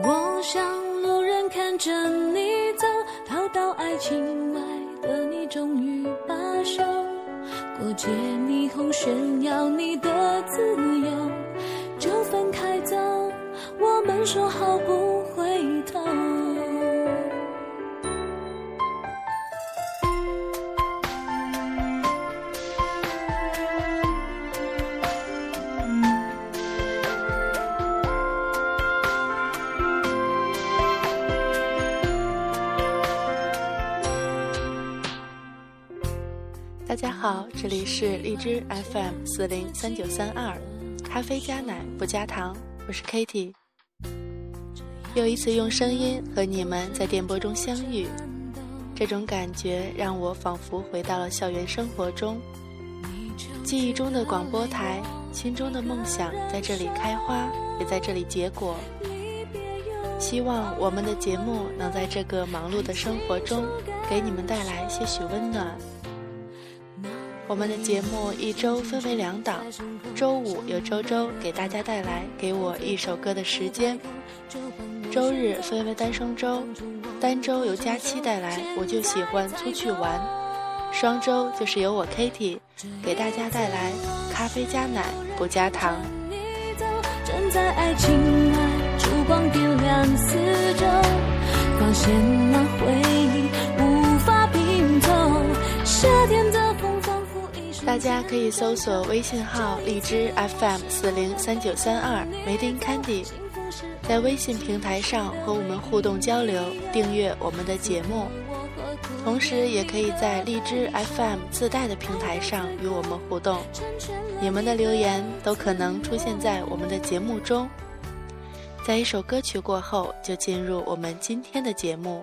我像路人看着你走，逃到爱情外的你终于罢休。过街霓虹炫耀你的自由，就分开走。我们说好不大家好，这里是荔枝 FM 四零三九三二，咖啡加奶不加糖，我是 Kitty。又一次用声音和你们在电波中相遇，这种感觉让我仿佛回到了校园生活中，记忆中的广播台，心中的梦想在这里开花，也在这里结果。希望我们的节目能在这个忙碌的生活中，给你们带来些许温暖。我们的节目一周分为两档，周五由周周给大家带来给我一首歌的时间，周日分为单双周，单周由佳期带来我就喜欢出去玩，双周就是由我 Kitty 给大家带来咖啡加奶不加糖。站在爱情外，烛光点亮四周，发现那回忆无法拼凑，夏天的。大家可以搜索微信号荔枝 FM 四零三九三二梅丁 Candy，在微信平台上和我们互动交流，订阅我们的节目，同时也可以在荔枝 FM 自带的平台上与我们互动，你们的留言都可能出现在我们的节目中。在一首歌曲过后，就进入我们今天的节目。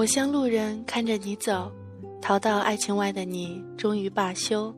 我像路人看着你走，逃到爱情外的你终于罢休。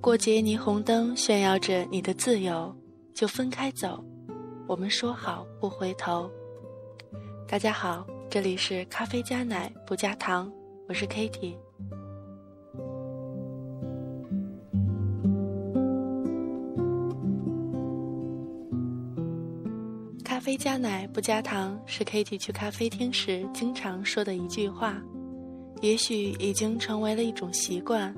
过节霓虹灯炫耀着你的自由，就分开走。我们说好不回头。大家好，这里是咖啡加奶不加糖，我是 Kitty。啡加奶不加糖是 Kitty 去咖啡厅时经常说的一句话，也许已经成为了一种习惯。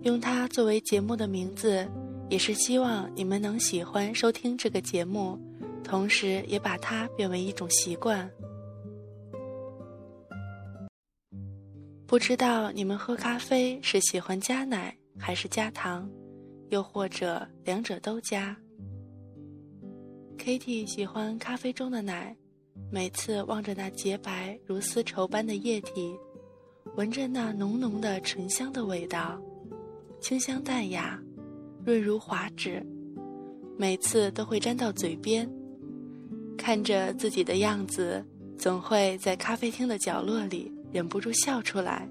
用它作为节目的名字，也是希望你们能喜欢收听这个节目，同时也把它变为一种习惯。不知道你们喝咖啡是喜欢加奶还是加糖，又或者两者都加？Kitty 喜欢咖啡中的奶，每次望着那洁白如丝绸般的液体，闻着那浓浓的醇香的味道。清香淡雅，润如滑脂，每次都会沾到嘴边。看着自己的样子，总会在咖啡厅的角落里忍不住笑出来。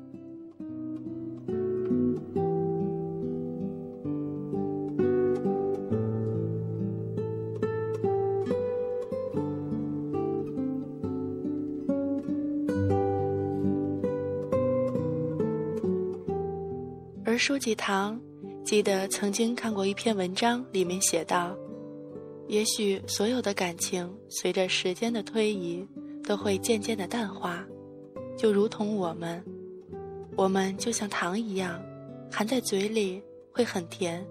说起糖，记得曾经看过一篇文章，里面写道：也许所有的感情随着时间的推移，都会渐渐的淡化，就如同我们，我们就像糖一样，含在嘴里会很甜，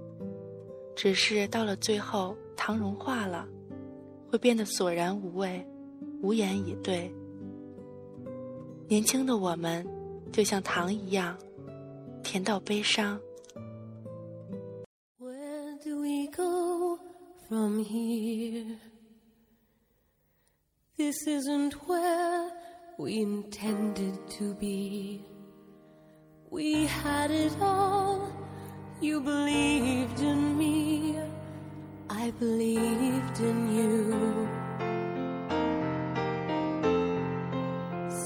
只是到了最后，糖融化了，会变得索然无味，无言以对。年轻的我们，就像糖一样。甜到悲伤。Where do we go from here? This isn't where we intended to be. We had it all. You believed in me. I believed in you.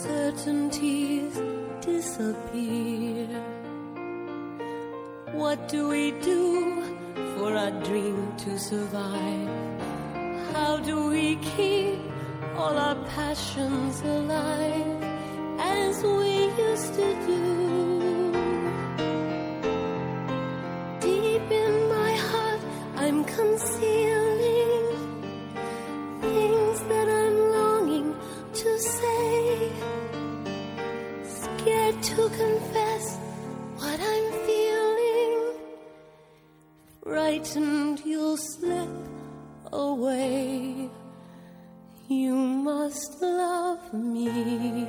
Certainties disappear. What do we do for our dream to survive? How do we keep all our passions alive as we used to do? Deep in my heart, I'm concealing things that I'm longing to say. Scared to confess frightened you'll slip away. You must love me.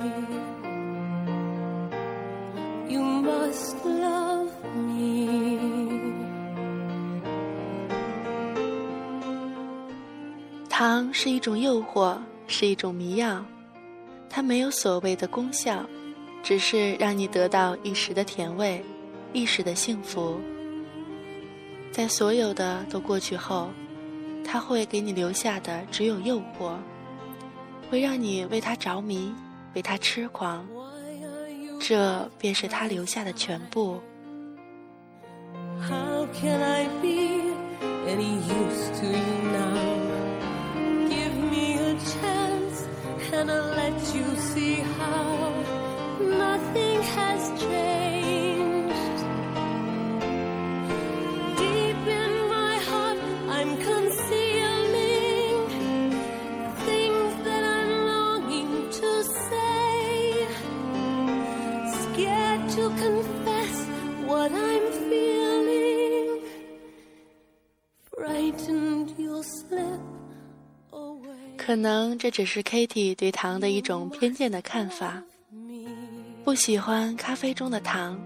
You must love me. 糖是一种诱惑，是一种迷药，它没有所谓的功效，只是让你得到一时的甜味，一时的幸福。在所有的都过去后，他会给你留下的只有诱惑，会让你为他着迷，为他痴狂，这便是他留下的全部。可能这只是 Kitty 对糖的一种偏见的看法，不喜欢咖啡中的糖，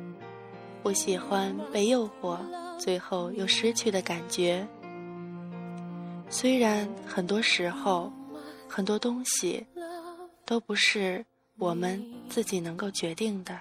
不喜欢被诱惑，最后又失去的感觉。虽然很多时候，很多东西都不是我们自己能够决定的。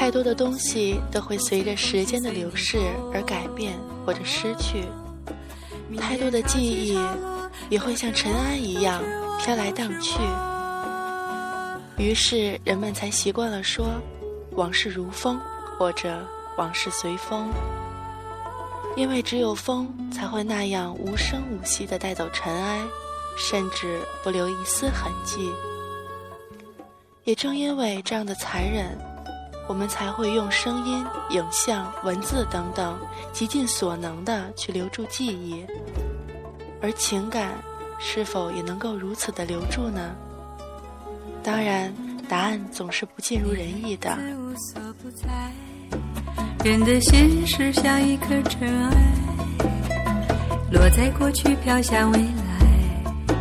太多的东西都会随着时间的流逝而改变或者失去，太多的记忆也会像尘埃一样飘来荡去。于是人们才习惯了说“往事如风”或者“往事随风”，因为只有风才会那样无声无息地带走尘埃，甚至不留一丝痕迹。也正因为这样的残忍。我们才会用声音、影像、文字等等，极尽所能的去留住记忆。而情感是否也能够如此的留住呢？当然，答案总是不尽如人意的。人的心事像一颗尘埃，落在过去，飘向未来，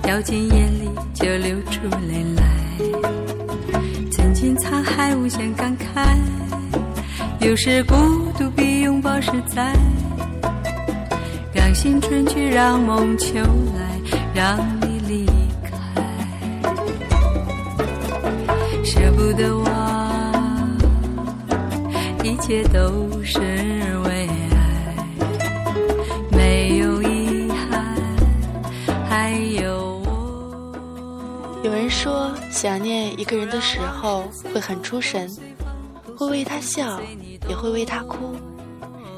掉进眼里就流出泪来。沧海无限感慨，有时孤独比拥抱实在。让青春去，让梦秋来，让你离开。舍不得忘，一切都是为爱，没有遗憾，还有我。有人说，想念一个人的时候会很出神，会为他笑，也会为他哭，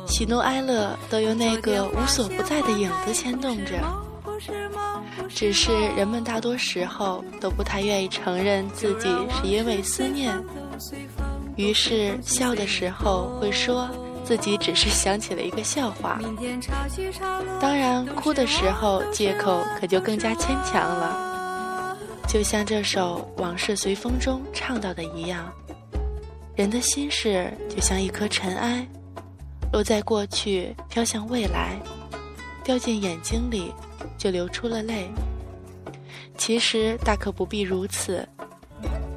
喜怒哀乐都由那个无所不在的影子牵动着。只是人们大多时候都不太愿意承认自己是因为思念，于是笑的时候会说自己只是想起了一个笑话。当然，哭的时候借口可就更加牵强了。就像这首《往事随风》中唱到的一样，人的心事就像一颗尘埃，落在过去，飘向未来，掉进眼睛里，就流出了泪。其实大可不必如此，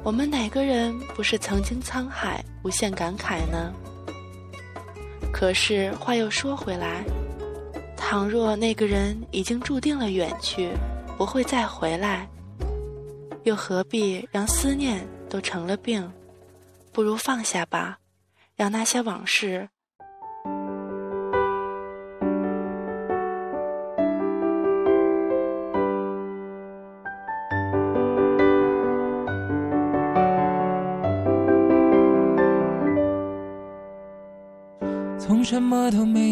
我们哪个人不是曾经沧海无限感慨呢？可是话又说回来，倘若那个人已经注定了远去，不会再回来。又何必让思念都成了病？不如放下吧，让那些往事。从什么都没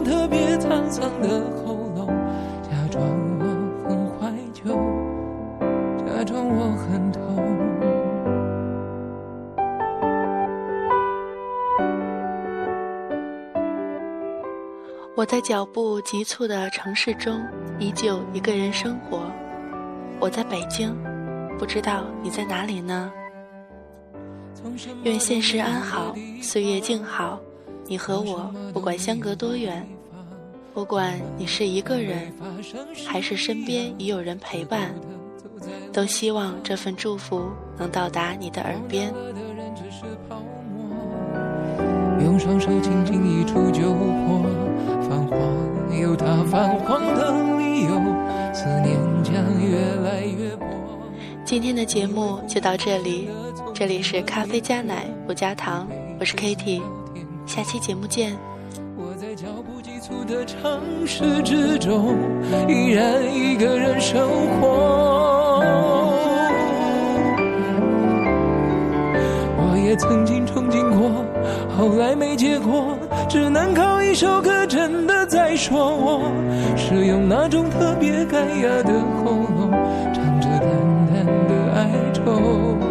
的喉咙，假装我很怀旧，假装我很痛。我在脚步急促的城市中，依旧一个人生活。我在北京，不知道你在哪里呢？愿现实安好，岁月静好。你和我，不管相隔多远，不管你是一个人，还是身边已有人陪伴，都希望这份祝福能到达你的耳边。用双手轻轻一触就破，泛黄有它泛黄的理由，思念将越来越薄。今天的节目就到这里，这里是咖啡加奶不加糖，我是 Kitty，下期节目见。的城市之中，依然一个人生活。我也曾经憧憬过。后来没结果，只能靠一首歌，真的在说我是用那种特别干哑的喉咙，唱着淡淡的哀愁。